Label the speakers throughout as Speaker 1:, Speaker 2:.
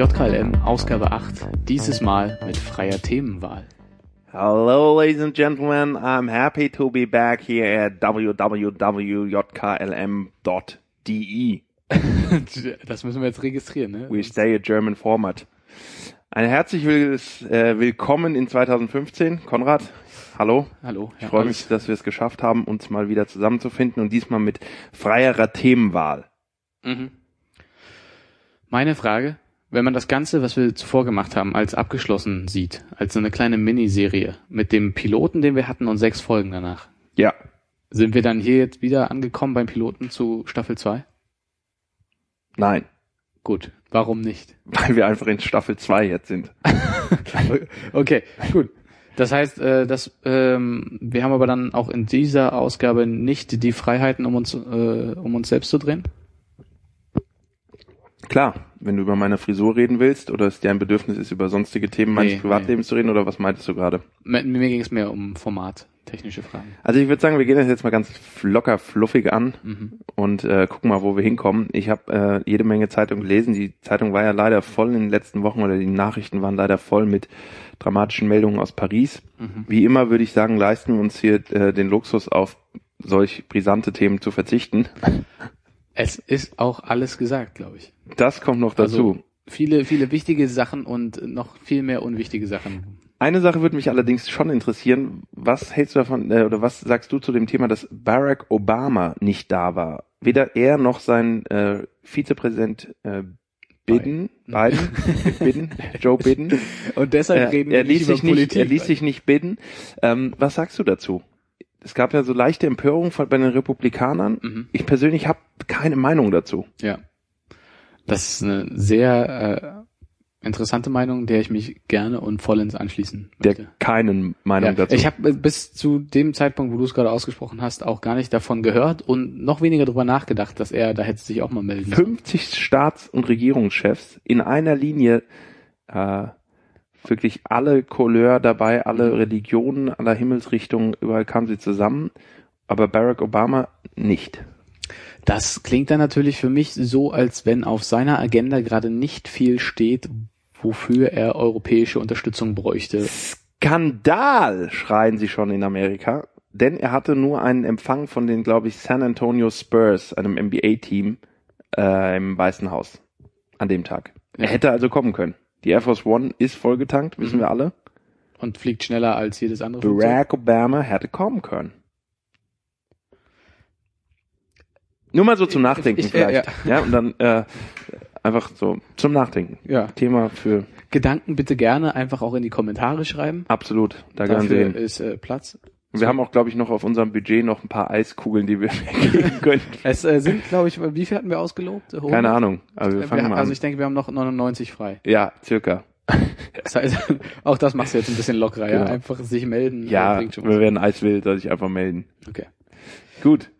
Speaker 1: JKLM Ausgabe 8, dieses Mal mit freier Themenwahl.
Speaker 2: Hello, ladies and gentlemen. I'm happy to be back here at www.jklm.de.
Speaker 1: Das müssen wir jetzt registrieren, ne?
Speaker 2: We stay a German format. Ein herzlich äh, willkommen in 2015. Konrad, hallo.
Speaker 1: Hallo.
Speaker 2: Ich freue mich, dass wir es geschafft haben, uns mal wieder zusammenzufinden und diesmal mit freierer Themenwahl.
Speaker 1: Mhm. Meine Frage, wenn man das Ganze, was wir zuvor gemacht haben, als abgeschlossen sieht, als so eine kleine Miniserie mit dem Piloten, den wir hatten und sechs Folgen danach.
Speaker 2: Ja.
Speaker 1: Sind wir dann hier jetzt wieder angekommen beim Piloten zu Staffel 2?
Speaker 2: Nein.
Speaker 1: Gut. Warum nicht?
Speaker 2: Weil wir einfach in Staffel 2 jetzt sind.
Speaker 1: okay, gut. Das heißt, äh, dass, ähm, wir haben aber dann auch in dieser Ausgabe nicht die Freiheiten, um uns, äh, um uns selbst zu drehen?
Speaker 2: Klar, wenn du über meine Frisur reden willst oder es dir ein Bedürfnis ist, über sonstige Themen meines nee, Privatlebens nee. zu reden oder was meintest du gerade?
Speaker 1: Mir, mir ging es mehr um Format, technische Fragen.
Speaker 2: Also ich würde sagen, wir gehen das jetzt mal ganz locker fluffig an mhm. und äh, gucken mal, wo wir hinkommen. Ich habe äh, jede Menge Zeitung gelesen. Die Zeitung war ja leider voll in den letzten Wochen oder die Nachrichten waren leider voll mit dramatischen Meldungen aus Paris. Mhm. Wie immer würde ich sagen, leisten wir uns hier äh, den Luxus auf solch brisante Themen zu verzichten.
Speaker 1: Es ist auch alles gesagt, glaube ich.
Speaker 2: Das kommt noch dazu. Also
Speaker 1: viele, viele wichtige Sachen und noch viel mehr unwichtige Sachen.
Speaker 2: Eine Sache würde mich allerdings schon interessieren. Was hältst du davon, äh, oder was sagst du zu dem Thema, dass Barack Obama nicht da war? Weder er noch sein äh, Vizepräsident äh, Biden, Biden, Biden, Joe Biden.
Speaker 1: Und deshalb reden wir
Speaker 2: er ließ sich nicht, Er ließ sich nicht bidden. Ähm, was sagst du dazu? Es gab ja so leichte Empörung von, bei den Republikanern. Mhm. Ich persönlich habe keine Meinung dazu.
Speaker 1: Ja. Das ist eine sehr äh, interessante Meinung, der ich mich gerne und vollends anschließen
Speaker 2: möchte. Der keinen Meinung ja, dazu.
Speaker 1: Ich habe bis zu dem Zeitpunkt, wo du es gerade ausgesprochen hast, auch gar nicht davon gehört und noch weniger darüber nachgedacht, dass er, da hätte sich auch mal melden
Speaker 2: 50 Staats- und Regierungschefs in einer Linie äh, wirklich alle Couleur dabei, alle mhm. Religionen, aller Himmelsrichtungen, überall kamen sie zusammen, aber Barack Obama nicht.
Speaker 1: Das klingt dann natürlich für mich so, als wenn auf seiner Agenda gerade nicht viel steht, wofür er europäische Unterstützung bräuchte.
Speaker 2: Skandal, schreien sie schon in Amerika, denn er hatte nur einen Empfang von den, glaube ich, San Antonio Spurs, einem NBA-Team äh, im Weißen Haus an dem Tag. Er hätte also kommen können. Die Air Force One ist vollgetankt, wissen mhm. wir alle.
Speaker 1: Und fliegt schneller als jedes andere
Speaker 2: Barack Flugzeug. Obama hätte kommen können. Nur mal so zum Nachdenken ich, ich, vielleicht. Ja. ja, und dann äh, einfach so zum Nachdenken.
Speaker 1: Ja.
Speaker 2: Thema für
Speaker 1: Gedanken bitte gerne einfach auch in die Kommentare schreiben.
Speaker 2: Absolut,
Speaker 1: da Dafür ist äh, Platz.
Speaker 2: Wir haben auch, glaube ich, noch auf unserem Budget noch ein paar Eiskugeln, die wir weggeben können.
Speaker 1: es äh, sind, glaube ich, wie viel hatten wir ausgelobt?
Speaker 2: 100? Keine Ahnung.
Speaker 1: Aber wir fangen wir, mal an. Also ich denke, wir haben noch 99 frei.
Speaker 2: Ja, circa.
Speaker 1: Das heißt, auch das machst du jetzt ein bisschen lockerer, genau. ja? Einfach sich melden.
Speaker 2: Ja, wir werden eiswild, soll ich einfach melden.
Speaker 1: Okay.
Speaker 2: Gut.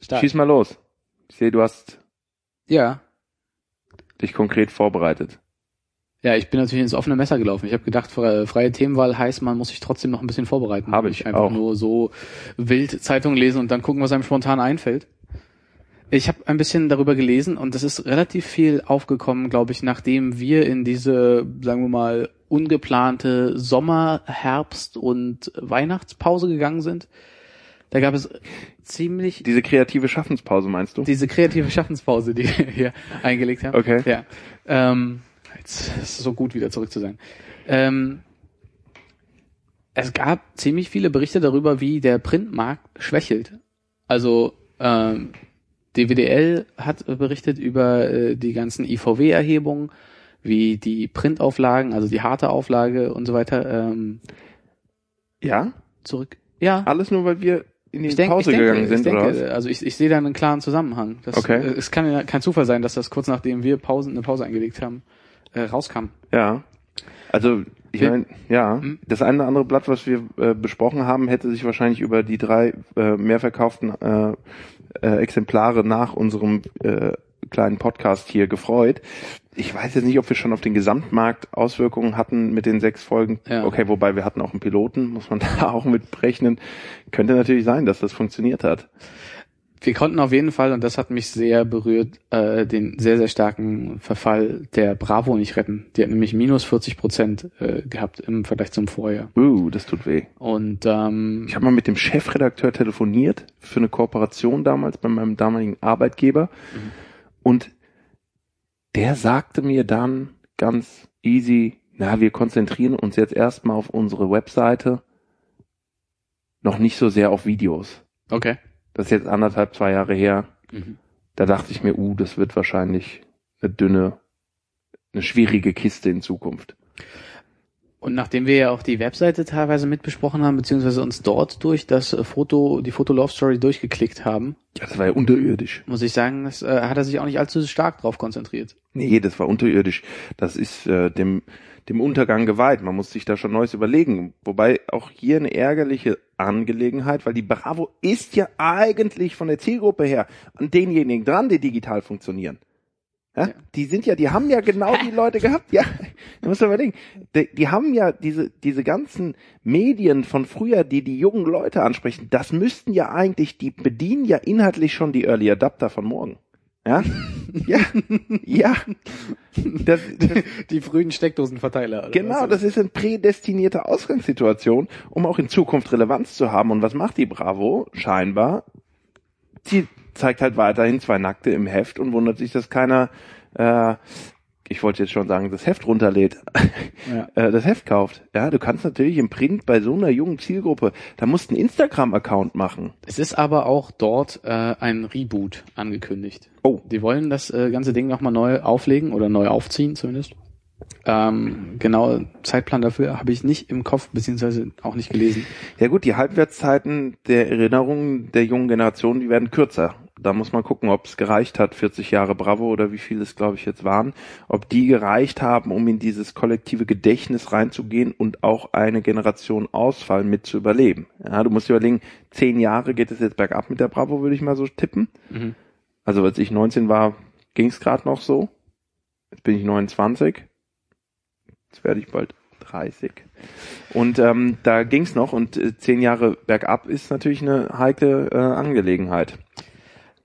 Speaker 2: Start. Schieß mal los. Ich sehe, du hast
Speaker 1: ja
Speaker 2: dich konkret vorbereitet.
Speaker 1: Ja, ich bin natürlich ins offene Messer gelaufen. Ich habe gedacht, freie Themenwahl heißt, man muss sich trotzdem noch ein bisschen vorbereiten.
Speaker 2: Habe ich
Speaker 1: einfach
Speaker 2: auch.
Speaker 1: nur so wild Zeitungen lesen und dann gucken, was einem spontan einfällt. Ich habe ein bisschen darüber gelesen und es ist relativ viel aufgekommen, glaube ich, nachdem wir in diese, sagen wir mal, ungeplante Sommer-, Herbst- und Weihnachtspause gegangen sind. Da gab es ziemlich.
Speaker 2: Diese kreative Schaffenspause meinst du?
Speaker 1: Diese kreative Schaffenspause, die wir hier eingelegt haben.
Speaker 2: Okay.
Speaker 1: Ja. Ähm, Ist es so gut, wieder zurück zu sein. Ähm, es gab ziemlich viele Berichte darüber, wie der Printmarkt schwächelt. Also ähm, DWDL hat berichtet über äh, die ganzen IVW-Erhebungen, wie die Printauflagen, also die harte Auflage und so weiter. Ähm,
Speaker 2: ja?
Speaker 1: Zurück. Ja.
Speaker 2: Alles nur, weil wir in die denk, Pause
Speaker 1: denke,
Speaker 2: gegangen sind,
Speaker 1: denke,
Speaker 2: oder was?
Speaker 1: Also ich, ich sehe da einen klaren Zusammenhang. Das,
Speaker 2: okay.
Speaker 1: Äh, es kann ja kein Zufall sein, dass das kurz nachdem wir Pausen, eine Pause eingelegt haben, äh, rauskam.
Speaker 2: Ja. Also ich meine, ja, hm? das eine oder andere Blatt, was wir äh, besprochen haben, hätte sich wahrscheinlich über die drei äh, mehr verkauften äh, äh, Exemplare nach unserem äh, kleinen Podcast hier gefreut. Ich weiß jetzt nicht, ob wir schon auf den Gesamtmarkt Auswirkungen hatten mit den sechs Folgen.
Speaker 1: Ja.
Speaker 2: Okay, wobei wir hatten auch einen Piloten, muss man da auch mit berechnen. Könnte natürlich sein, dass das funktioniert hat
Speaker 1: wir konnten auf jeden Fall, und das hat mich sehr berührt, äh, den sehr, sehr starken Verfall der Bravo nicht retten. Die hat nämlich minus 40 Prozent äh, gehabt im Vergleich zum Vorjahr.
Speaker 2: Uh, das tut weh.
Speaker 1: Und ähm,
Speaker 2: Ich habe mal mit dem Chefredakteur telefoniert für eine Kooperation damals bei meinem damaligen Arbeitgeber. Und der sagte mir dann ganz easy, na, wir konzentrieren uns jetzt erstmal auf unsere Webseite, noch nicht so sehr auf Videos.
Speaker 1: okay.
Speaker 2: Das ist jetzt anderthalb, zwei Jahre her.
Speaker 1: Mhm.
Speaker 2: Da dachte ich mir, uh, das wird wahrscheinlich eine dünne, eine schwierige Kiste in Zukunft.
Speaker 1: Und nachdem wir ja auch die Webseite teilweise mitbesprochen haben, beziehungsweise uns dort durch das Foto, die Foto-Love-Story durchgeklickt haben,
Speaker 2: Ja, das war ja unterirdisch.
Speaker 1: muss ich sagen, das äh, hat er sich auch nicht allzu stark drauf konzentriert.
Speaker 2: Nee, das war unterirdisch. Das ist äh, dem, dem Untergang geweiht. Man muss sich da schon Neues überlegen. Wobei auch hier eine ärgerliche Angelegenheit, weil die Bravo ist ja eigentlich von der Zielgruppe her an denjenigen dran, die digital funktionieren. Ja?
Speaker 1: Ja.
Speaker 2: Die sind ja, die haben ja genau die Leute gehabt. Ja, du musst überlegen. Die, die haben ja diese, diese ganzen Medien von früher, die die jungen Leute ansprechen. Das müssten ja eigentlich, die bedienen ja inhaltlich schon die Early Adapter von morgen. Ja, ja, ja. Das,
Speaker 1: Die frühen Steckdosenverteiler.
Speaker 2: genau, das ist eine prädestinierte Ausgangssituation, um auch in Zukunft Relevanz zu haben. Und was macht die Bravo? Scheinbar, sie zeigt halt weiterhin zwei Nackte im Heft und wundert sich, dass keiner, äh, ich wollte jetzt schon sagen, das Heft runterlädt,
Speaker 1: Ja.
Speaker 2: äh, das Heft kauft. Ja, du kannst natürlich im Print bei so einer jungen Zielgruppe, da musst du einen Instagram-Account machen.
Speaker 1: Es ist aber auch dort äh, ein Reboot angekündigt.
Speaker 2: Oh.
Speaker 1: Die wollen das äh, ganze Ding nochmal neu auflegen oder neu aufziehen zumindest. Ähm, genau, Zeitplan dafür habe ich nicht im Kopf, beziehungsweise auch nicht gelesen.
Speaker 2: Ja gut, die Halbwertszeiten der Erinnerungen der jungen Generation, die werden kürzer. Da muss man gucken, ob es gereicht hat, 40 Jahre Bravo oder wie viel es, glaube ich, jetzt waren, ob die gereicht haben, um in dieses kollektive Gedächtnis reinzugehen und auch eine Generation Ausfall mit zu überleben. Ja, du musst überlegen, zehn Jahre geht es jetzt bergab mit der Bravo, würde ich mal so tippen.
Speaker 1: Mhm.
Speaker 2: Also als ich 19 war, ging es gerade noch so. Jetzt bin ich 29. Jetzt werde ich bald 30. Und ähm, da ging es noch und äh, zehn Jahre bergab ist natürlich eine heikle äh, Angelegenheit.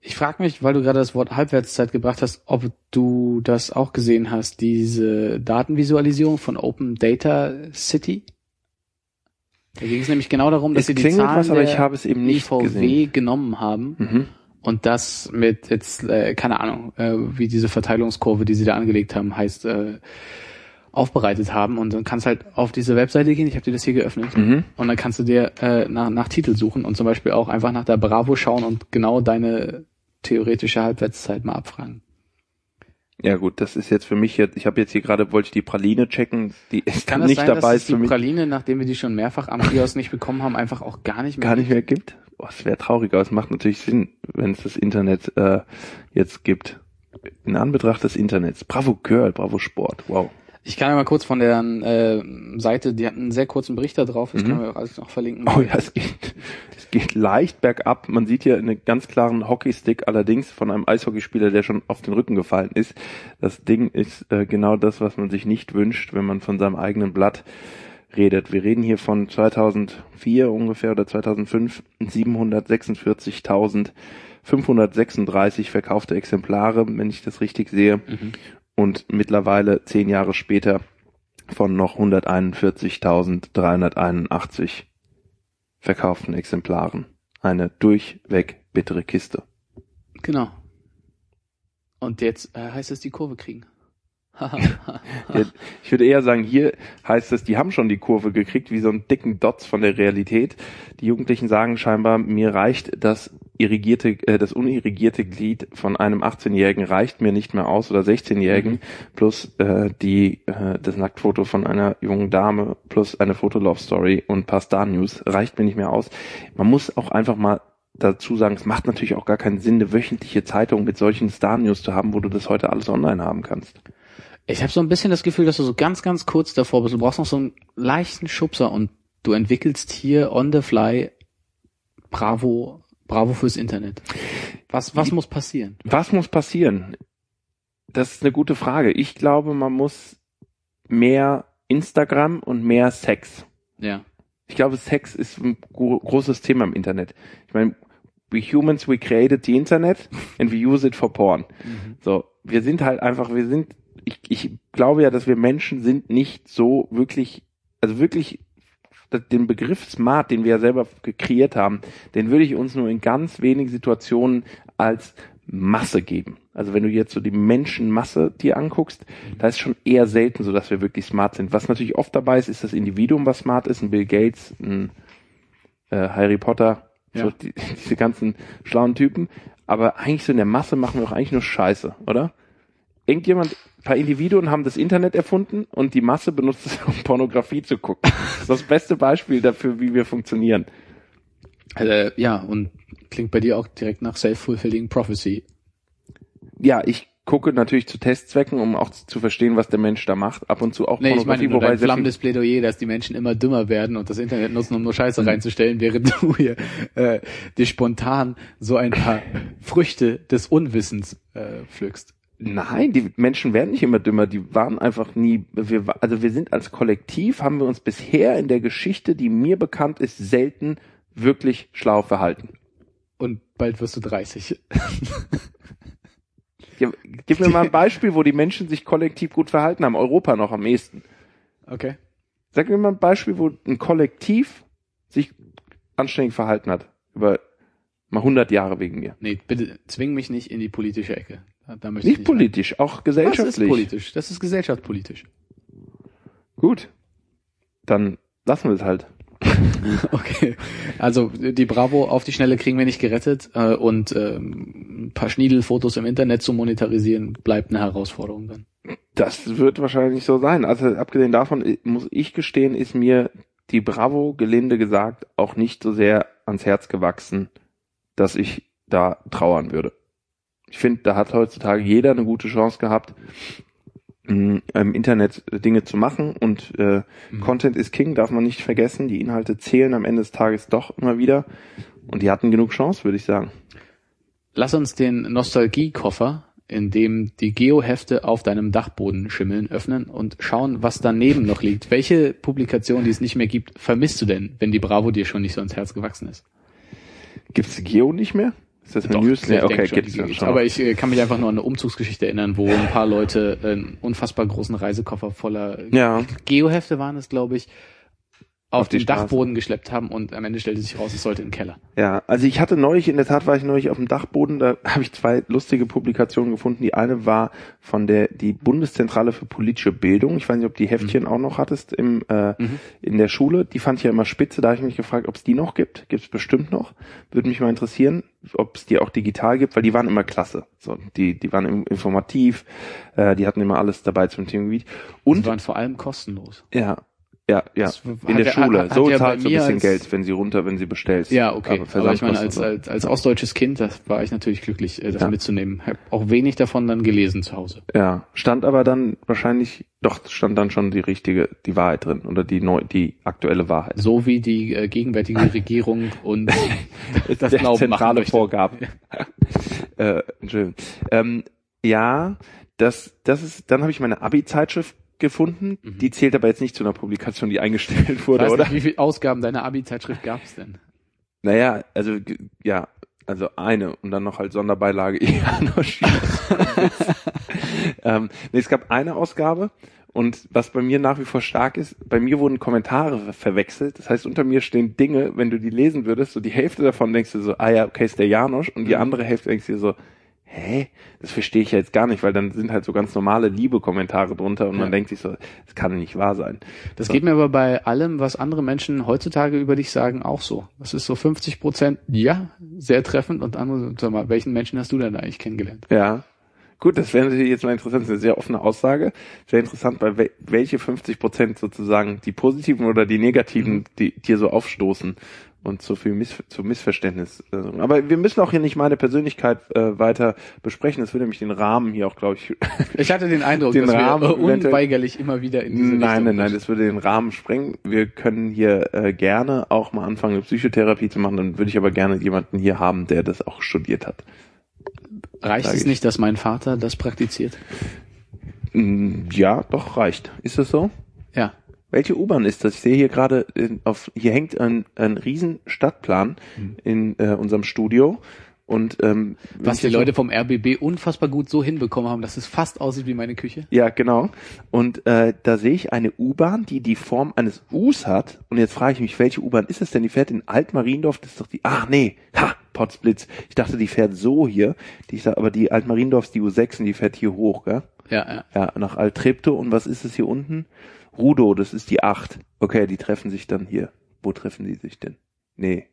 Speaker 1: Ich frage mich, weil du gerade das Wort Halbwertszeit gebracht hast, ob du das auch gesehen hast, diese Datenvisualisierung von Open Data City. Da ging es nämlich genau darum, dass
Speaker 2: Es
Speaker 1: sie die Zahlen
Speaker 2: was, aber ich habe es eben nicht gesehen.
Speaker 1: genommen haben
Speaker 2: Mhm.
Speaker 1: und das mit jetzt äh, keine Ahnung, äh, wie diese Verteilungskurve, die sie da angelegt haben, heißt äh, aufbereitet haben und dann kannst halt auf diese Webseite gehen. Ich habe dir das hier geöffnet
Speaker 2: Mhm.
Speaker 1: und dann kannst du dir äh, nach, nach Titel suchen und zum Beispiel auch einfach nach der Bravo schauen und genau deine theoretische Halbwertszeit mal abfragen.
Speaker 2: Ja gut, das ist jetzt für mich jetzt, ich habe jetzt hier gerade, wollte ich die Praline checken, die ist
Speaker 1: Kann
Speaker 2: dann
Speaker 1: es
Speaker 2: nicht
Speaker 1: sein,
Speaker 2: dabei,
Speaker 1: dass es die Praline, nachdem wir die schon mehrfach am Kiosk nicht bekommen haben, einfach auch gar nicht mehr
Speaker 2: gar nicht mehr gibt? Oh, das wäre traurig, aber es macht natürlich Sinn, wenn es das Internet äh, jetzt gibt. In Anbetracht des Internets. Bravo Girl, Bravo Sport, wow.
Speaker 1: Ich kann ja mal kurz von der äh, Seite, die hat einen sehr kurzen Bericht da drauf, das
Speaker 2: Mhm.
Speaker 1: können wir auch alles noch verlinken.
Speaker 2: Oh ja, es geht, es geht leicht bergab. Man sieht hier einen ganz klaren Hockeystick, allerdings von einem Eishockeyspieler, der schon auf den Rücken gefallen ist. Das Ding ist äh, genau das, was man sich nicht wünscht, wenn man von seinem eigenen Blatt redet. Wir reden hier von 2004 ungefähr oder 2005 746.536 verkaufte Exemplare, wenn ich das richtig sehe.
Speaker 1: Mhm.
Speaker 2: Und mittlerweile zehn Jahre später von noch 141.381 verkauften Exemplaren. Eine durchweg bittere Kiste.
Speaker 1: Genau. Und jetzt äh, heißt es die Kurve kriegen.
Speaker 2: Ich würde eher sagen, hier heißt es, die haben schon die Kurve gekriegt, wie so einen dicken Dots von der Realität. Die Jugendlichen sagen scheinbar, mir reicht das irrigierte, äh, das unirrigierte Glied von einem 18-Jährigen reicht mir nicht mehr aus oder 16-Jährigen plus äh, die äh, das Nacktfoto von einer jungen Dame plus eine Fotolove-Story und ein paar Star-News reicht mir nicht mehr aus. Man muss auch einfach mal dazu sagen, es macht natürlich auch gar keinen Sinn, eine wöchentliche Zeitung mit solchen Star-News zu haben, wo du das heute alles online haben kannst.
Speaker 1: Ich habe so ein bisschen das Gefühl, dass du so ganz, ganz kurz davor bist. Du brauchst noch so einen leichten Schubser und du entwickelst hier on the fly Bravo, Bravo fürs Internet. Was, was muss passieren?
Speaker 2: Was muss passieren? Das ist eine gute Frage. Ich glaube, man muss mehr Instagram und mehr Sex.
Speaker 1: Ja.
Speaker 2: Ich glaube, Sex ist ein gro großes Thema im Internet. Ich meine, we humans, we created the internet and we use it for porn. Mhm. So, wir sind halt einfach, wir sind, ich, ich glaube ja, dass wir Menschen sind nicht so wirklich, also wirklich den Begriff smart, den wir ja selber kreiert haben, den würde ich uns nur in ganz wenigen Situationen als Masse geben. Also wenn du jetzt so die Menschenmasse dir anguckst, da ist schon eher selten so, dass wir wirklich smart sind. Was natürlich oft dabei ist, ist das Individuum, was smart ist, ein Bill Gates, ein äh, Harry Potter, ja. so die, diese ganzen schlauen Typen. Aber eigentlich so in der Masse machen wir doch eigentlich nur Scheiße, oder? Irgendjemand, ein paar Individuen haben das Internet erfunden und die Masse benutzt es, um Pornografie zu gucken. Das ist das beste Beispiel dafür, wie wir funktionieren.
Speaker 1: Also, ja, und klingt bei dir auch direkt nach Self-Fulfilling Prophecy.
Speaker 2: Ja, ich gucke natürlich zu Testzwecken, um auch zu verstehen, was der Mensch da macht. Ab und zu auch
Speaker 1: nee, Pornografie, ich meine, wobei ein flammendes Plädoyer, dass die Menschen immer dümmer werden und das Internet nutzen, um nur Scheiße mhm. reinzustellen, während du hier äh, dir spontan so ein paar Früchte des Unwissens äh, pflückst.
Speaker 2: Nein, die Menschen werden nicht immer dümmer, die waren einfach nie, wir, also wir sind als Kollektiv, haben wir uns bisher in der Geschichte, die mir bekannt ist, selten wirklich schlau verhalten.
Speaker 1: Und bald wirst du 30.
Speaker 2: ja, gib mir mal ein Beispiel, wo die Menschen sich kollektiv gut verhalten haben. Europa noch am ehesten.
Speaker 1: Okay.
Speaker 2: Sag mir mal ein Beispiel, wo ein Kollektiv sich anständig verhalten hat. Über mal 100 Jahre wegen mir.
Speaker 1: Nee, bitte zwing mich nicht in die politische Ecke.
Speaker 2: Da möchte nicht, nicht politisch, rein. auch gesellschaftlich. Das ist
Speaker 1: politisch. Das ist gesellschaftspolitisch.
Speaker 2: Gut. Dann lassen wir es halt.
Speaker 1: okay. Also die Bravo auf die Schnelle kriegen wir nicht gerettet äh, und ähm, ein paar Schniedelfotos im Internet zu monetarisieren bleibt eine Herausforderung dann.
Speaker 2: Das wird wahrscheinlich so sein. Also abgesehen davon äh, muss ich gestehen, ist mir die Bravo gelinde gesagt auch nicht so sehr ans Herz gewachsen, dass ich da trauern würde ich finde, da hat heutzutage jeder eine gute Chance gehabt, im Internet Dinge zu machen und äh, mhm. Content is King, darf man nicht vergessen. Die Inhalte zählen am Ende des Tages doch immer wieder und die hatten genug Chance, würde ich sagen.
Speaker 1: Lass uns den Nostalgiekoffer, in dem die Geohefte auf deinem Dachboden schimmeln, öffnen und schauen, was daneben noch liegt. Welche Publikation, die es nicht mehr gibt, vermisst du denn, wenn die Bravo dir schon nicht so ans Herz gewachsen ist?
Speaker 2: Gibt's Geo nicht mehr?
Speaker 1: Ist das ein News? Ja, okay, gibt's ja schon. Aber ich äh, kann mich einfach nur an eine Umzugsgeschichte erinnern, wo ein paar Leute einen unfassbar großen Reisekoffer voller
Speaker 2: ja.
Speaker 1: Geohefte waren es, glaube ich, auf, auf den Straße. Dachboden geschleppt haben und am Ende stellte sich raus, es sollte in den Keller.
Speaker 2: Ja, also ich hatte neulich, in der Tat war ich neulich auf dem Dachboden, da habe ich zwei lustige Publikationen gefunden. Die eine war von der die Bundeszentrale für politische Bildung. Ich weiß nicht, ob die Heftchen mhm. auch noch hattest im äh, mhm. in der Schule. Die fand ich ja immer spitze. Da habe ich mich gefragt, ob es die noch gibt. Gibt es bestimmt noch. Würde mich mal interessieren, ob es die auch digital gibt, weil die waren immer klasse. So, die die waren informativ. Äh, die hatten immer alles dabei zum Themengebiet.
Speaker 1: Und die waren vor allem kostenlos.
Speaker 2: Ja, ja, ja. in der Schule. Hat, so hat zahlst du ein bisschen Geld, wenn sie runter, wenn sie bestellst.
Speaker 1: Ja, okay. Aber, Aber ich meine, als, als, als ostdeutsches Kind, das war ich natürlich glücklich, äh, das ja. mitzunehmen. Hab auch wenig davon dann gelesen zu Hause.
Speaker 2: Ja, stand aber dann wahrscheinlich, doch, stand dann schon die richtige, die Wahrheit drin oder die neu, die aktuelle Wahrheit.
Speaker 1: So wie die äh, gegenwärtige Regierung und
Speaker 2: das Glauben zentrale Vorgaben. äh, Entschuldigung. Ähm, ja, das, das ist, dann habe ich meine Abi-Zeitschrift gefunden. Mhm. Die zählt aber jetzt nicht zu einer Publikation, die eingestellt wurde,
Speaker 1: weiß
Speaker 2: oder?
Speaker 1: Nicht, wie viele Ausgaben deiner Abi-Zeitschrift gab es denn?
Speaker 2: Naja, also ja, also eine und dann noch als Sonderbeilage Janosch. ähm, nee, es gab eine Ausgabe und was bei mir nach wie vor stark ist, bei mir wurden Kommentare verwechselt. Das heißt, unter mir stehen Dinge, wenn du die lesen würdest, so die Hälfte davon denkst du so, ah ja, okay, ist der Janosch und die mhm. andere Hälfte denkst du so, hä? Das verstehe ich ja jetzt gar nicht, weil dann sind halt so ganz normale Liebe-Kommentare drunter und ja. man denkt sich so, das kann nicht wahr sein.
Speaker 1: Das so. geht mir aber bei allem, was andere Menschen heutzutage über dich sagen, auch so. Das ist so 50 Prozent, ja, sehr treffend und andere, sag mal, welchen Menschen hast du denn eigentlich kennengelernt?
Speaker 2: Ja. Gut, das wäre natürlich jetzt mal interessant, das ist eine sehr offene Aussage. Sehr interessant, bei welche 50 Prozent sozusagen die positiven oder die negativen, mhm. die dir so aufstoßen und zu viel Miss zu Missverständnis. Aber wir müssen auch hier nicht meine Persönlichkeit äh, weiter besprechen. Das würde nämlich den Rahmen hier auch, glaube ich.
Speaker 1: Ich hatte den Eindruck,
Speaker 2: den dass Rahmen wir
Speaker 1: unweigerlich immer wieder in diese
Speaker 2: Nein, nein, nein, das würde den Rahmen sprengen. Wir können hier äh, gerne auch mal anfangen, eine Psychotherapie zu machen. Dann würde ich aber gerne jemanden hier haben, der das auch studiert hat.
Speaker 1: Reicht es nicht, dass mein Vater das praktiziert?
Speaker 2: Mm, ja, doch reicht. Ist das so? Welche U-Bahn ist das? Ich sehe hier gerade, äh, auf hier hängt ein, ein riesen Stadtplan
Speaker 1: Hm.
Speaker 2: in äh, unserem Studio. Und ähm,
Speaker 1: Was die Leute vom RBB unfassbar gut so hinbekommen haben, dass es fast aussieht wie meine Küche.
Speaker 2: Ja, genau. Und äh, da sehe ich eine U-Bahn, die die Form eines Us hat. Und jetzt frage ich mich, welche U-Bahn ist es denn? Die fährt in Altmariendorf. Das ist doch die. Ach nee, ha, Potsblitz. Ich dachte, die fährt so hier. Die ist da, aber die Altmariendorf ist die U6 und die fährt hier hoch, gell?
Speaker 1: Ja, ja.
Speaker 2: Ja, nach Altreptow. Und was ist es hier unten? Rudo, das ist die 8. Okay, die treffen sich dann hier. Wo treffen die sich denn? Nee.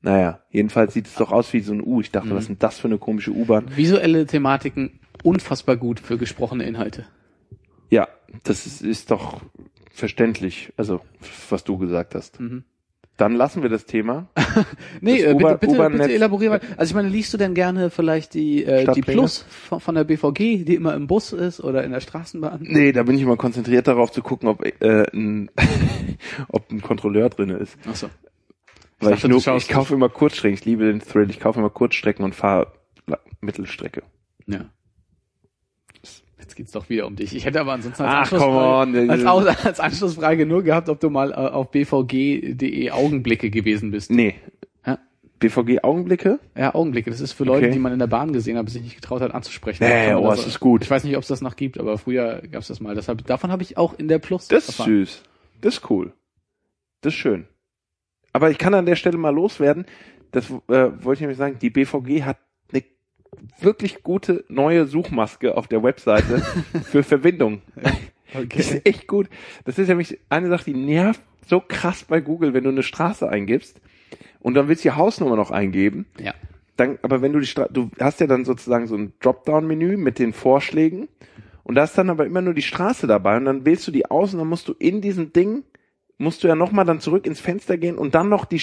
Speaker 2: Naja, jedenfalls sieht es doch aus wie so ein U. Ich dachte,
Speaker 1: Mhm.
Speaker 2: was ist denn das für eine komische U-Bahn?
Speaker 1: Visuelle Thematiken unfassbar gut für gesprochene Inhalte.
Speaker 2: Ja, das ist, ist doch verständlich, also was du gesagt hast.
Speaker 1: Mhm.
Speaker 2: Dann lassen wir das Thema.
Speaker 1: Nee,
Speaker 2: Das
Speaker 1: äh, bitte, bitte, bitte elaborier mal. Also ich meine, liest du denn gerne vielleicht die, äh, die? Plus von, von der BVG, die immer im Bus ist oder in der Straßenbahn?
Speaker 2: Nee, da bin ich immer konzentriert darauf zu gucken, ob, äh, ein, ob ein Kontrolleur drinne ist.
Speaker 1: Achso.
Speaker 2: Weil
Speaker 1: dachte,
Speaker 2: ich, nur, ich kaufe immer Kurzstrecken. Ich liebe den Thrill. Ich kaufe immer Kurzstrecken und fahre Mittelstrecke.
Speaker 1: Ja. Jetzt geht's doch wieder um dich. Ich hätte aber ansonsten als,
Speaker 2: Ach,
Speaker 1: als, Aus, als Anschlussfrage nur gehabt, ob du mal äh, auf bvg.de Augenblicke gewesen bist.
Speaker 2: Nee.
Speaker 1: Ja.
Speaker 2: BVG Augenblicke?
Speaker 1: Ja, Augenblicke. Das ist für Leute,
Speaker 2: Okay.
Speaker 1: die man in der Bahn gesehen hat, sich nicht getraut hat anzusprechen.
Speaker 2: Nee,
Speaker 1: Davon
Speaker 2: oh,
Speaker 1: oder
Speaker 2: es ist gut.
Speaker 1: Ich weiß nicht, ob es das noch gibt, aber früher gab es das mal. Deshalb, davon habe ich auch in der Plus
Speaker 2: Das ist
Speaker 1: erfahren.
Speaker 2: süß. Das ist cool. Das ist schön. Aber ich kann an der Stelle mal loswerden. Das äh, wollte ich nämlich sagen. Die BVG hat wirklich gute neue Suchmaske auf der Webseite für Verbindung. Das
Speaker 1: Okay.
Speaker 2: ist echt gut. Das ist nämlich eine Sache, die nervt so krass bei Google, wenn du eine Straße eingibst und dann willst du die Hausnummer noch eingeben.
Speaker 1: Ja.
Speaker 2: Dann, aber wenn du die Straße, du hast ja dann sozusagen so ein Dropdown-Menü mit den Vorschlägen und da ist dann aber immer nur die Straße dabei und dann wählst du die aus und dann musst du in diesem Ding, musst du ja nochmal dann zurück ins Fenster gehen und dann noch die,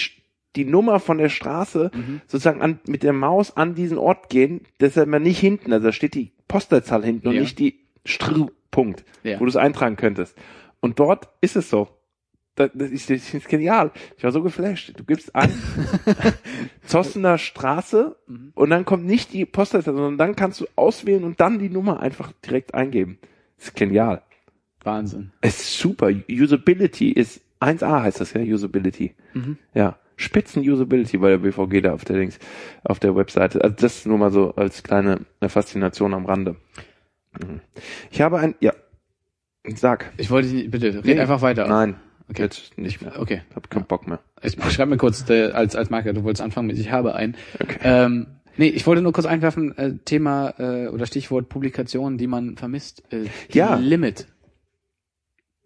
Speaker 2: die Nummer von der Straße
Speaker 1: Mhm.
Speaker 2: sozusagen an, mit der Maus an diesen Ort gehen, das ist immer nicht hinten, also da steht die Postleitzahl hinten und
Speaker 1: Ja.
Speaker 2: nicht die Str Punkt,
Speaker 1: Ja.
Speaker 2: wo du es eintragen könntest. Und dort ist es so. Das, das ist, das ist genial. Ich war so geflasht. Du gibst an Zossener Straße
Speaker 1: Mhm.
Speaker 2: und dann kommt nicht die Postleitzahl, sondern dann kannst du auswählen und dann die Nummer einfach direkt eingeben. Das ist genial.
Speaker 1: Wahnsinn.
Speaker 2: Es ist super. Usability ist 1A heißt das ja, Usability.
Speaker 1: Mhm.
Speaker 2: Ja. Spitzen-Usability bei der BVG da auf der Links, auf der Webseite. Also das nur mal so als kleine Faszination am Rande. Mhm. Ich habe ein, ja, sag.
Speaker 1: Ich wollte dich, bitte, red
Speaker 2: Nee.
Speaker 1: einfach weiter.
Speaker 2: Nein,
Speaker 1: Okay.
Speaker 2: jetzt nicht mehr.
Speaker 1: Okay.
Speaker 2: Hab keinen Bock mehr.
Speaker 1: Ich schreibe mir kurz äh, als, als Marker, du wolltest anfangen mit Ich habe ein.
Speaker 2: Okay.
Speaker 1: Ähm, nee, ich wollte nur kurz einwerfen, äh, Thema äh, oder Stichwort Publikationen, die man vermisst. Äh, die
Speaker 2: Ja.
Speaker 1: Limit.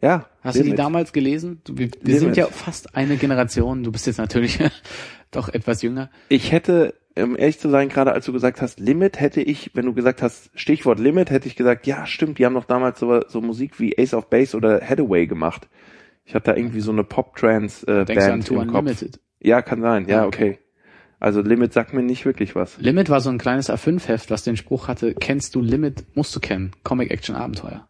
Speaker 2: Ja.
Speaker 1: Hast du die
Speaker 2: Limit.
Speaker 1: damals gelesen? Du, wir wir sind ja fast eine Generation. Du bist jetzt natürlich doch etwas jünger.
Speaker 2: Ich hätte, um ehrlich zu sein, gerade als du gesagt hast, Limit, hätte ich, wenn du gesagt hast, Stichwort Limit, hätte ich gesagt, ja, stimmt, die haben doch damals so, so Musik wie Ace of Base oder Hathaway gemacht. Ich hatte da irgendwie so eine Pop-Trance-Band
Speaker 1: du an
Speaker 2: im Kopf.
Speaker 1: Unlimited?
Speaker 2: Ja, kann sein, ja, okay. Also Limit sagt mir nicht wirklich was.
Speaker 1: Limit war so ein kleines A5-Heft, was den Spruch hatte, kennst du Limit, musst du kennen. Comic-Action-Abenteuer.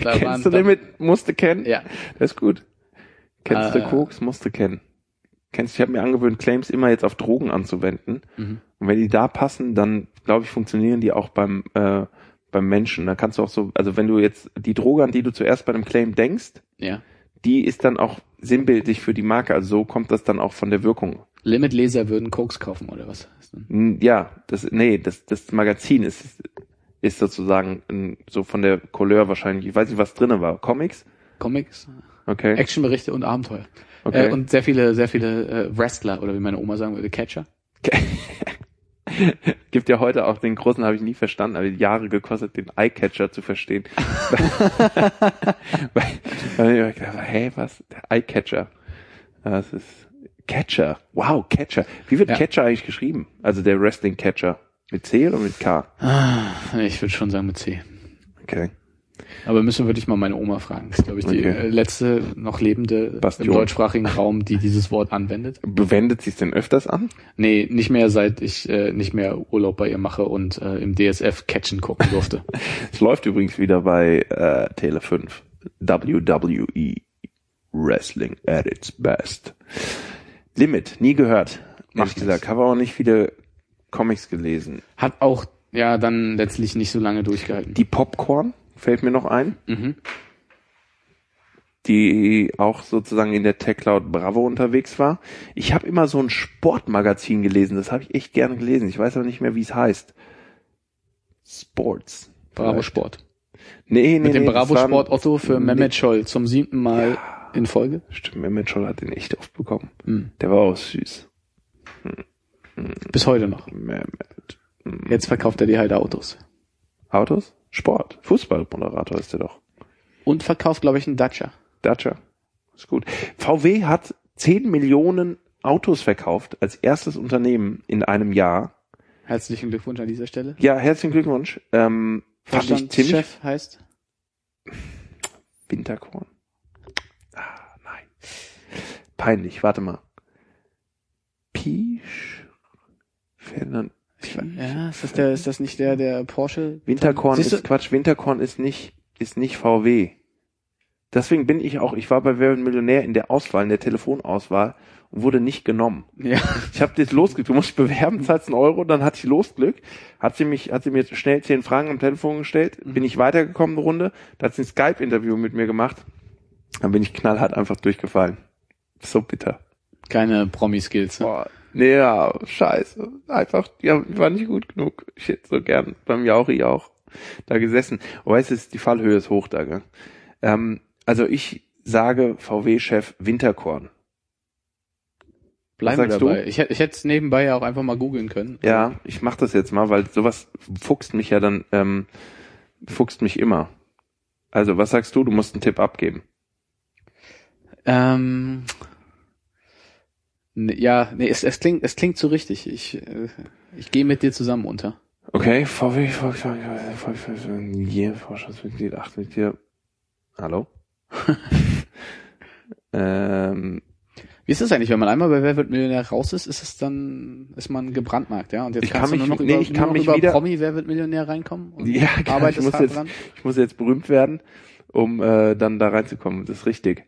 Speaker 2: Kennst du
Speaker 1: da-
Speaker 2: Limit? Musste kennen?
Speaker 1: Ja.
Speaker 2: Das ist gut. Kennst du
Speaker 1: Äh.
Speaker 2: Koks? Musste kennen. Kennst, ich habe mir angewöhnt, Claims immer jetzt auf Drogen anzuwenden.
Speaker 1: Mhm.
Speaker 2: Und wenn die da passen, dann glaube ich, funktionieren die auch beim, äh, beim Menschen. Da kannst du auch so, also wenn du jetzt die Droge, an die du zuerst bei einem Claim denkst,
Speaker 1: Ja.
Speaker 2: die ist dann auch sinnbildlich für die Marke. Also so kommt das dann auch von der Wirkung.
Speaker 1: Limit-Leser würden Koks kaufen oder was?
Speaker 2: Ja, das, nee, das, das Magazin ist, ist sozusagen ein, so von der Couleur wahrscheinlich, ich weiß nicht, was drinnen war. Comics?
Speaker 1: Comics,
Speaker 2: Okay.
Speaker 1: Actionberichte und Abenteuer.
Speaker 2: okay.
Speaker 1: Äh, und sehr viele, sehr viele äh, Wrestler oder wie meine Oma sagen würde, Catcher.
Speaker 2: Gibt ja heute auch den großen, habe ich nie verstanden, aber Jahre gekostet, den Eyecatcher zu verstehen. weil, weil ich gedacht habe, hey, was? Der Eyecatcher. Das ist Catcher. Wow, Catcher. Wie wird
Speaker 1: Ja.
Speaker 2: Catcher eigentlich geschrieben? Also der Wrestling Catcher. Mit C oder mit K?
Speaker 1: Ah, ich würde schon sagen mit C.
Speaker 2: Okay.
Speaker 1: Aber müssen wir wirklich mal meine Oma fragen. Das ist, glaube ich, die
Speaker 2: Okay.
Speaker 1: äh, letzte noch lebende
Speaker 2: Bastion.
Speaker 1: im deutschsprachigen Raum, die dieses Wort anwendet.
Speaker 2: Wendet sie es denn öfters an?
Speaker 1: Nee, nicht mehr seit ich äh, nicht mehr Urlaub bei ihr mache und äh, im DSF Catchen gucken durfte.
Speaker 2: Es läuft übrigens wieder bei äh, Tele 5. WWE Wrestling at its best. Limit, nie gehört.
Speaker 1: Macht
Speaker 2: gesagt, habe auch nicht viele Comics gelesen.
Speaker 1: Hat auch ja dann letztlich nicht so lange durchgehalten.
Speaker 2: Die Popcorn fällt mir noch ein.
Speaker 1: Mhm.
Speaker 2: die auch sozusagen in der Tech Cloud Bravo unterwegs war. Ich habe immer so ein Sportmagazin gelesen, das habe ich echt gerne gelesen. Ich weiß aber nicht mehr, wie es heißt. Sports.
Speaker 1: Bravo
Speaker 2: vielleicht.
Speaker 1: Sport.
Speaker 2: Nee, nee,
Speaker 1: Mit dem
Speaker 2: nee,
Speaker 1: Bravo Sport Otto für
Speaker 2: Nee.
Speaker 1: Mehmet Scholl zum siebten Mal
Speaker 2: Ja.
Speaker 1: in Folge.
Speaker 2: Stimmt, Mehmet Scholl hat den echt oft bekommen.
Speaker 1: Mhm.
Speaker 2: Der war auch süß.
Speaker 1: Bis heute noch. Jetzt verkauft er die halt Autos.
Speaker 2: Autos? Sport. Fußballmoderator ist der doch.
Speaker 1: Und verkauft, glaube ich, einen Dacia.
Speaker 2: Dacia. Ist gut. VW hat 10 Millionen Autos verkauft als erstes Unternehmen in einem Jahr.
Speaker 1: Herzlichen Glückwunsch an dieser Stelle.
Speaker 2: Ja, herzlichen Glückwunsch. Ähm, fand ich ziemlich
Speaker 1: Chef heißt
Speaker 2: Winterkorn. Ah, nein. Peinlich, warte mal. Pisch.
Speaker 1: We- ja, ist das der, ist das nicht der, der Porsche?
Speaker 2: Winterkorn
Speaker 1: Siehst du?
Speaker 2: ist Quatsch. Winterkorn ist nicht, ist nicht VW. Deswegen bin ich auch, ich war bei Wer wird Millionär in der Auswahl, in der Telefonauswahl und wurde nicht genommen.
Speaker 1: Ja.
Speaker 2: Ich habe das Losglück, du musst dich bewerben, zahlst einen Euro, dann hatte ich Losglück, hat sie mich, hat sie mir schnell zehn Fragen am Telefon gestellt, bin ich weitergekommen eine Runde, da hat sie ein Skype-Interview mit mir gemacht, dann bin ich knallhart einfach durchgefallen. So bitter.
Speaker 1: Keine Promi-Skills. Ne?
Speaker 2: Boah, nee, ja, scheiße. Einfach, ja, war nicht gut genug. Ich hätte so gern beim Jauri auch da gesessen. Aber weißt du, die Fallhöhe ist hoch da, gell? Ähm, also ich sage VW-Chef Winterkorn.
Speaker 1: Bleiben wir
Speaker 2: sagst du?
Speaker 1: dabei. Ich, ich hätte es nebenbei ja auch einfach mal googeln können.
Speaker 2: Ja, ich mach das jetzt mal, weil sowas fuchst mich ja dann, ähm, fuchst mich immer. Also, was sagst du? Du musst einen Tipp abgeben.
Speaker 1: Ähm, ja, nee, es, es klingt, es klingt so richtig. Ich, äh, ich gehe mit dir zusammen unter.
Speaker 2: Okay, VW, VW, VW, VW, VW, hier, Vorstandsmitglied, acht Mitglieder. Hallo? ähm,
Speaker 1: Wie ist das eigentlich, wenn man einmal bei Wer wird Millionär raus ist, ist es dann, ist man gebrandmarkt, ja? Und jetzt
Speaker 2: Ich
Speaker 1: kannst
Speaker 2: kann
Speaker 1: du
Speaker 2: mich-
Speaker 1: nur noch
Speaker 2: nee,
Speaker 1: über,
Speaker 2: ich kann mich
Speaker 1: über
Speaker 2: wieder-
Speaker 1: Promi Wer wird Millionär reinkommen? Und
Speaker 2: Ja, klar, ich
Speaker 1: arbeitest
Speaker 2: muss jetzt,
Speaker 1: dran?
Speaker 2: ich muss jetzt berühmt werden, um äh, dann da reinzukommen. Das ist richtig.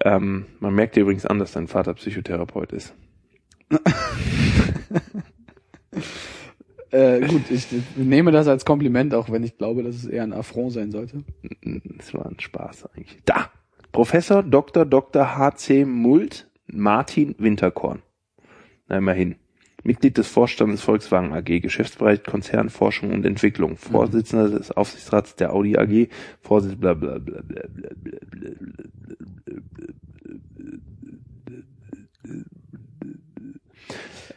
Speaker 2: Ähm, man merkt dir übrigens an, dass dein Vater Psychotherapeut ist.
Speaker 1: Äh, gut, ich nehme das als Kompliment, auch wenn ich glaube, dass es eher ein Affront sein sollte.
Speaker 2: Das war ein Spaß eigentlich. Da! Professor Dr. Dr. H.C. Mult Martin Winterkorn. Na, immerhin. Mitglied des Vorstandes Volkswagen AG, Geschäftsbereich Konzern Forschung und Entwicklung, mhm. Vorsitzender des Aufsichtsrats der Audi AG, Vorsitzender bla bla bla bla bla bla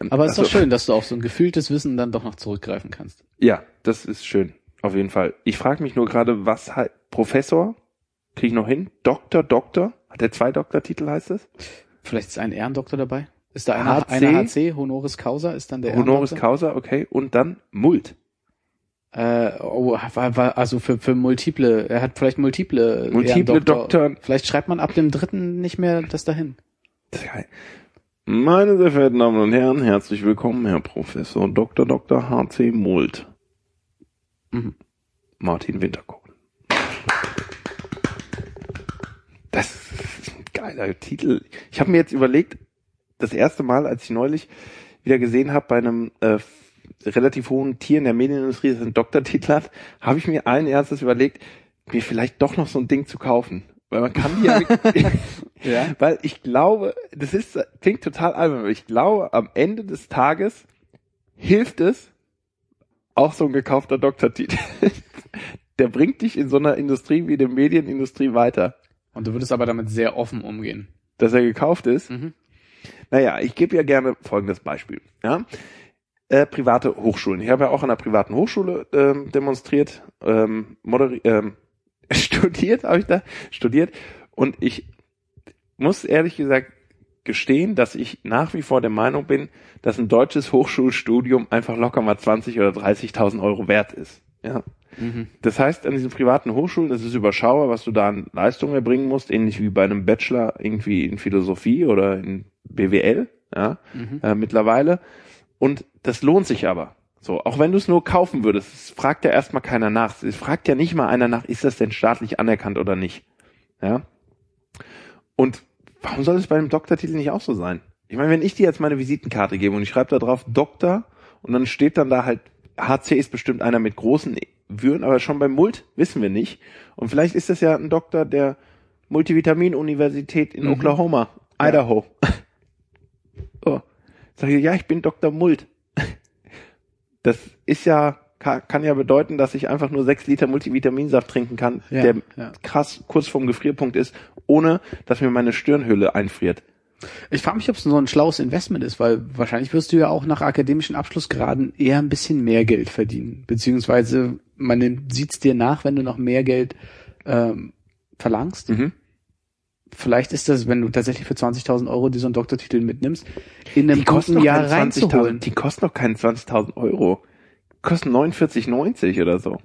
Speaker 1: aber es ist
Speaker 2: also,
Speaker 1: doch schön, dass du auf so ein gefühltes Wissen dann doch noch zurückgreifen kannst.
Speaker 2: Ja, das ist schön. Auf jeden Fall. Ich frage mich nur gerade, was halt Professor kriege ich noch hin? Doktor, Doktor? Hat er zwei Doktortitel, heißt es?
Speaker 1: Vielleicht ist ein Ehrendoktor dabei? Ist da einer
Speaker 2: HC?
Speaker 1: einer HC, Honoris Causa, ist dann der
Speaker 2: Honoris
Speaker 1: Ehrendoktor?
Speaker 2: Causa, okay. Und dann Mult.
Speaker 1: Äh, oh, war, war, also für, für multiple, er hat vielleicht multiple
Speaker 2: Multiple. Doktor.
Speaker 1: Vielleicht schreibt man ab dem dritten nicht mehr das dahin.
Speaker 2: Das ist geil. Meine sehr verehrten Damen und Herren, herzlich willkommen, Herr Professor Dr. Dr. H.C. Mult.
Speaker 1: Mhm.
Speaker 2: Martin Winterkorn. Das ist ein geiler Titel. Ich habe mir jetzt überlegt, das erste Mal, als ich neulich wieder gesehen habe bei einem äh, relativ hohen Tier in der Medienindustrie, das einen Doktortitel hat, habe ich mir allen Ernstes überlegt, mir vielleicht doch noch so ein Ding zu kaufen. Weil man kann die ja,
Speaker 1: Ja.
Speaker 2: weil ich glaube, das ist, klingt total albern, aber ich glaube, am Ende des Tages hilft es, auch so ein gekaufter Doktortitel. Der bringt dich in so einer Industrie wie der Medienindustrie weiter.
Speaker 1: Und du würdest aber damit sehr offen umgehen.
Speaker 2: Dass er gekauft ist.
Speaker 1: Mhm.
Speaker 2: Naja, ich gebe ja gerne folgendes Beispiel. Ja? Äh, private Hochschulen. Ich habe ja auch an einer privaten Hochschule ähm, demonstriert, ähm, moderi ähm, studiert, habe ich da studiert. Und ich muss ehrlich gesagt gestehen, dass ich nach wie vor der Meinung bin, dass ein deutsches Hochschulstudium einfach locker mal 20 oder 30.000 Euro wert ist. Ja.
Speaker 1: Mhm.
Speaker 2: Das heißt, an diesen privaten Hochschulen, das ist überschaubar, was du da an Leistungen erbringen musst, ähnlich wie bei einem Bachelor irgendwie in Philosophie oder in BWL, ja,
Speaker 1: Mhm.
Speaker 2: äh, mittlerweile. Und das lohnt sich aber. So, auch wenn du es nur kaufen würdest, es fragt ja erstmal keiner nach. Es fragt ja nicht mal einer nach, ist das denn staatlich anerkannt oder nicht? Ja. Und warum soll es bei einem Doktortitel nicht auch so sein? Ich meine, wenn ich dir jetzt meine Visitenkarte gebe und ich schreibe da drauf Doktor und dann steht dann da halt, HC ist bestimmt einer mit großen Würden, aber schon beim Mult wissen wir nicht. Und vielleicht ist das ja ein Doktor, der Multivitamin-Universität in Oklahoma, Idaho. So. Sag ich, ja, ich bin Dr. Mult. Das ist ja, kann, kann ja bedeuten, dass ich einfach nur sechs Liter Multivitaminsaft trinken kann,
Speaker 1: Ja,
Speaker 2: der
Speaker 1: ja.
Speaker 2: krass kurz vorm Gefrierpunkt ist, ohne dass mir meine Stirnhülle einfriert.
Speaker 1: Ich frage mich, ob es so ein schlaues Investment ist, weil wahrscheinlich wirst du ja auch nach akademischen Abschlussgraden eher ein bisschen mehr Geld verdienen. Beziehungsweise man sieht's dir nach, wenn du noch mehr Geld ähm, verlangst.
Speaker 2: Mhm.
Speaker 1: Vielleicht ist das, wenn du tatsächlich für 20.000 Euro einen Doktortitel mitnimmst, in einem guten Jahr
Speaker 2: keine 20.000,
Speaker 1: reinzuholen.
Speaker 2: die kosten doch keine 20.000 Euro. Die kosten 49,90 oder so.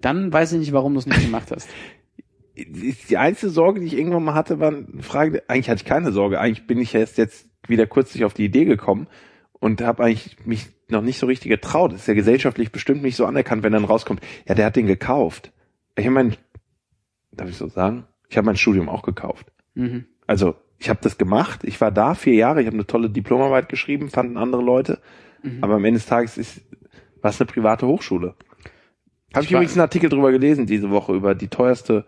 Speaker 1: Dann weiß ich nicht, warum du es nicht gemacht hast.
Speaker 2: Die einzige Sorge, die ich irgendwann mal hatte, war eine Frage, eigentlich hatte ich keine Sorge. Eigentlich bin ich erst jetzt wieder kürzlich auf die Idee gekommen und habe eigentlich mich noch nicht so richtig getraut. Das ist ja gesellschaftlich bestimmt nicht so anerkannt, wenn dann rauskommt, ja, der hat den gekauft. Ich meine, darf ich so sagen? Ich habe mein Studium auch gekauft.
Speaker 1: Mhm.
Speaker 2: Also ich habe das gemacht, ich war da vier Jahre, ich habe eine tolle Diplomarbeit geschrieben, fanden andere Leute,
Speaker 1: Mhm.
Speaker 2: aber am Ende des Tages ist was eine private Hochschule. Habe ich
Speaker 1: war-
Speaker 2: übrigens einen Artikel drüber gelesen diese Woche über die teuerste,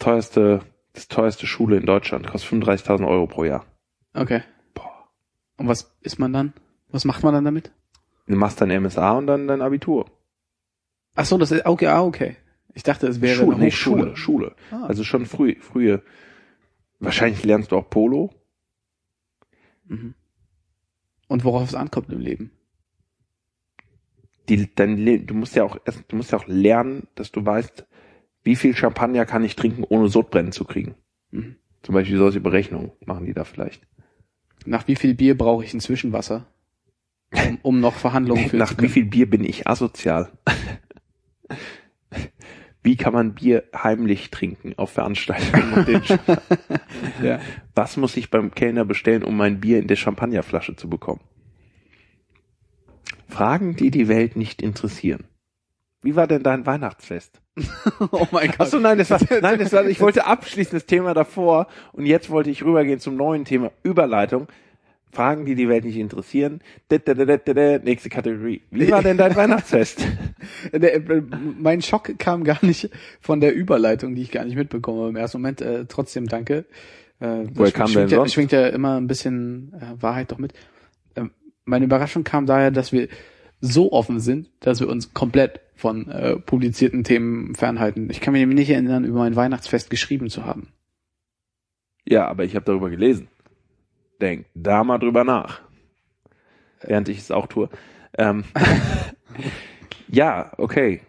Speaker 2: teuerste, das teuerste Schule in Deutschland, kostet 35.000 Euro pro Jahr.
Speaker 1: Okay.
Speaker 2: Boah.
Speaker 1: Und was ist man dann? Was macht man dann damit?
Speaker 2: Du machst dein MSA und dann dein Abitur.
Speaker 1: Ach so, das ist okay, ah, okay. Ich dachte, es wäre
Speaker 2: Schule,
Speaker 1: eine
Speaker 2: nee. Schule, Schule.
Speaker 1: Ah.
Speaker 2: Also schon früh, frühe. Wahrscheinlich lernst du auch Polo.
Speaker 1: Mhm. Und worauf es ankommt im Leben.
Speaker 2: die, dein Le du musst ja auch du musst ja auch lernen, dass du weißt, wie viel Champagner kann ich trinken, ohne Sodbrennen zu kriegen.
Speaker 1: Mhm.
Speaker 2: Zum Beispiel solche Berechnungen machen die da vielleicht.
Speaker 1: Nach wie viel Bier brauche ich ein Zwischenwasser, um, um noch Verhandlungen führen
Speaker 2: Nach wie viel Bier bin ich asozial? wie kann man Bier heimlich trinken auf Veranstaltungen?
Speaker 1: Ja.
Speaker 2: Was muss ich beim Kellner bestellen, um mein Bier in der Champagnerflasche zu bekommen? Fragen, die die Welt nicht interessieren. Wie war denn dein Weihnachtsfest?
Speaker 1: Oh mein Gott.
Speaker 2: Achso, nein, das war, nein, das war, ich wollte abschließen das Thema davor und jetzt wollte ich rübergehen zum neuen Thema Überleitung. Fragen, die die Welt nicht interessieren. Da, da, da, da, da, da. Nächste Kategorie. Wie war denn dein Weihnachtsfest?
Speaker 1: Äh, mein Schock kam gar nicht von der Überleitung, die ich gar nicht mitbekomme im ersten Moment. Äh, trotzdem danke. Äh,
Speaker 2: Woher kam
Speaker 1: schwingt,
Speaker 2: denn
Speaker 1: ja, schwingt ja immer ein bisschen äh, Wahrheit doch mit. Ähm, meine Überraschung kam daher, dass wir so offen sind, dass wir uns komplett von äh, publizierten Themen fernhalten. Ich kann mich nämlich nicht erinnern, über mein Weihnachtsfest geschrieben zu haben.
Speaker 2: Ja, aber ich habe darüber gelesen. Denk da mal drüber nach. Während ich es auch tue. Ähm, ja, okay.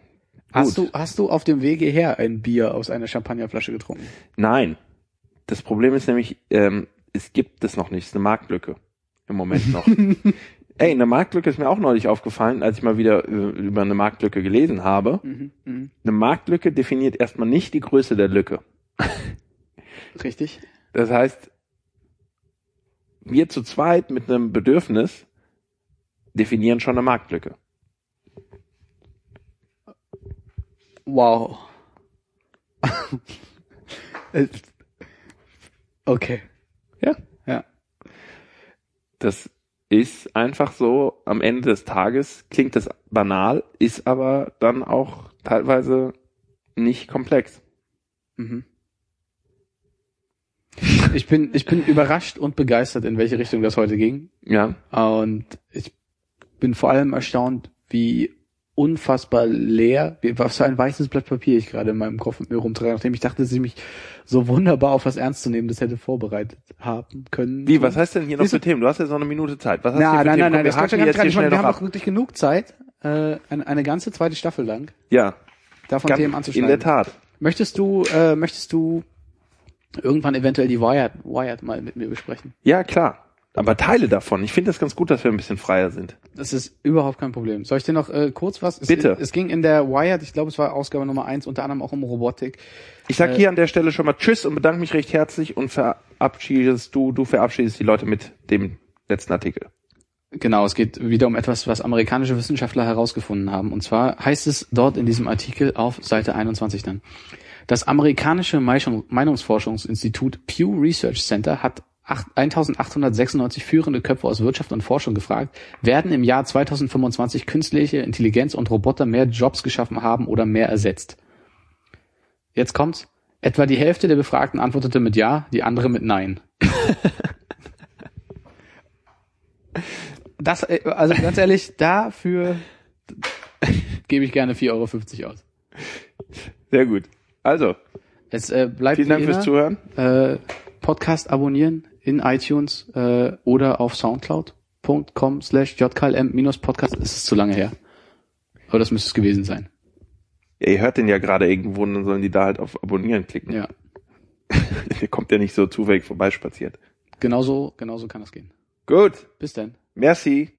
Speaker 1: Hast
Speaker 2: Gut.
Speaker 1: du, hast du auf dem Wege her ein Bier aus einer Champagnerflasche getrunken?
Speaker 2: Nein. Das Problem ist nämlich, ähm, es gibt es noch nicht. Es ist eine Marktlücke. Im Moment noch. Ey, eine Marktlücke ist mir auch neulich aufgefallen, als ich mal wieder äh, über eine Marktlücke gelesen habe.
Speaker 1: Mhm, mhm.
Speaker 2: Eine Marktlücke definiert erstmal nicht die Größe der Lücke.
Speaker 1: Richtig.
Speaker 2: Das heißt, wir zu zweit mit einem Bedürfnis definieren schon eine Marktlücke.
Speaker 1: Wow. Okay.
Speaker 2: Ja.
Speaker 1: Ja.
Speaker 2: Das ist einfach so, am Ende des Tages klingt das banal, ist aber dann auch teilweise nicht komplex.
Speaker 1: Mhm. Ich bin, ich bin überrascht und begeistert, in welche Richtung das heute ging.
Speaker 2: Ja,
Speaker 1: Und ich bin vor allem erstaunt, wie unfassbar leer, was für ein weißes Blatt Papier ich gerade in meinem Kopf mit mir rumtrage, nachdem ich dachte, dass ich mich so wunderbar auf was ernst zu nehmen, das hätte vorbereitet haben können.
Speaker 2: Wie, was heißt denn hier noch
Speaker 1: du-
Speaker 2: für Themen? Du hast jetzt noch eine Minute Zeit. Was hast du
Speaker 1: Nein,
Speaker 2: hier für
Speaker 1: nein,
Speaker 2: Themen?
Speaker 1: nein,
Speaker 2: Komm,
Speaker 1: nein,
Speaker 2: wir
Speaker 1: ganz
Speaker 2: schnell
Speaker 1: Wir
Speaker 2: noch
Speaker 1: haben auch wirklich genug Zeit, äh, eine, eine ganze zweite Staffel lang
Speaker 2: Ja,
Speaker 1: davon
Speaker 2: ganz,
Speaker 1: Themen
Speaker 2: in
Speaker 1: anzuschneiden.
Speaker 2: der Tat.
Speaker 1: Möchtest du, äh, möchtest du irgendwann eventuell die Wired, Wired mal mit mir besprechen?
Speaker 2: Ja, klar. Aber Teile davon. Ich finde das ganz gut, dass wir ein bisschen freier sind.
Speaker 1: Das ist überhaupt kein Problem. Soll ich dir noch äh, kurz was? Es,
Speaker 2: Bitte.
Speaker 1: Es ging in der Wired, ich glaube, es war Ausgabe Nummer eins, unter anderem auch um Robotik.
Speaker 2: Ich sag
Speaker 1: Äh,
Speaker 2: hier an der Stelle schon mal Tschüss und bedanke mich recht herzlich und verabschiedest du, du verabschiedest die Leute mit dem letzten Artikel.
Speaker 1: Genau, es geht wieder um etwas, was amerikanische Wissenschaftler herausgefunden haben. Und zwar heißt es dort in diesem Artikel auf Seite 21 dann. Das amerikanische Meinungsforschungsinstitut Pew Research Center hat 1896 führende Köpfe aus Wirtschaft und Forschung gefragt, werden im Jahr 2025 künstliche Intelligenz und Roboter mehr Jobs geschaffen haben oder mehr ersetzt? Jetzt kommt's. Etwa die Hälfte der Befragten antwortete mit Ja, die andere mit Nein. Das, äh, also ganz ehrlich, dafür gebe ich gerne 4,50 Euro aus.
Speaker 2: Sehr gut. Also,
Speaker 1: Es äh, bleibt
Speaker 2: vielen Dank fürs Zuhören.
Speaker 1: äh, Podcast abonnieren in iTunes äh, oder auf soundcloud.com slash jklm-podcast. Es ist zu lange her. Aber das müsste es gewesen sein.
Speaker 2: Ja, ihr hört den ja gerade irgendwo und dann sollen die da halt auf Abonnieren klicken.
Speaker 1: Ja.
Speaker 2: Der kommt ja nicht so zufällig vorbeispaziert.
Speaker 1: Genauso, genauso kann das gehen.
Speaker 2: Gut.
Speaker 1: Bis dann.
Speaker 2: Merci.